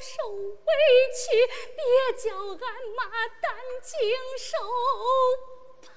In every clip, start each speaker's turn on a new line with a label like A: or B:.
A: 受委屈，别叫俺妈担惊受怕。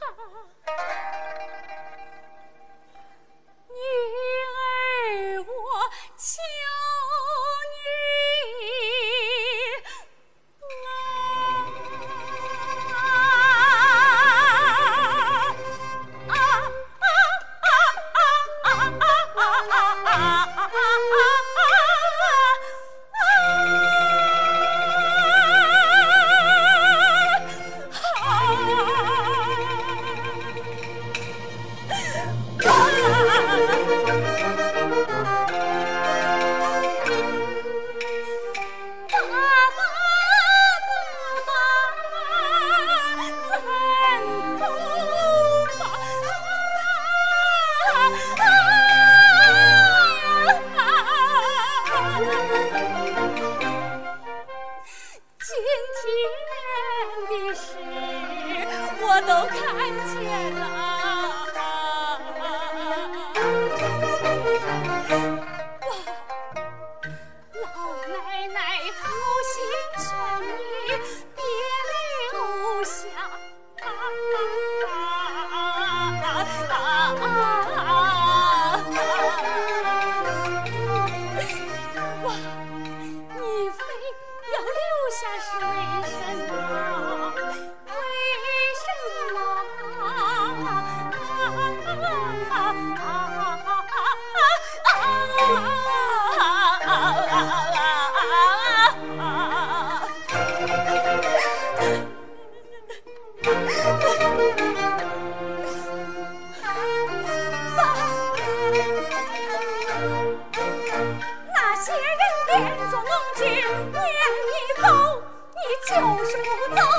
A: 我看见了，老奶奶好心劝你别泪流下。你非要留下，为什么？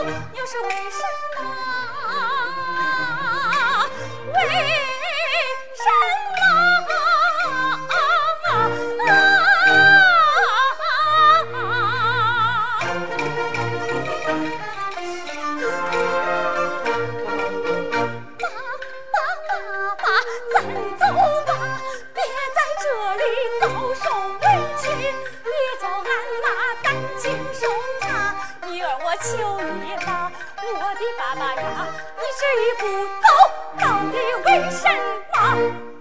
A: 又是为什么？为什么？爸爸爸爸，咱走吧，别在这里遭受委屈。别叫俺妈担惊受怕，女儿我求。爸爸呀，你这一步走到底为什么？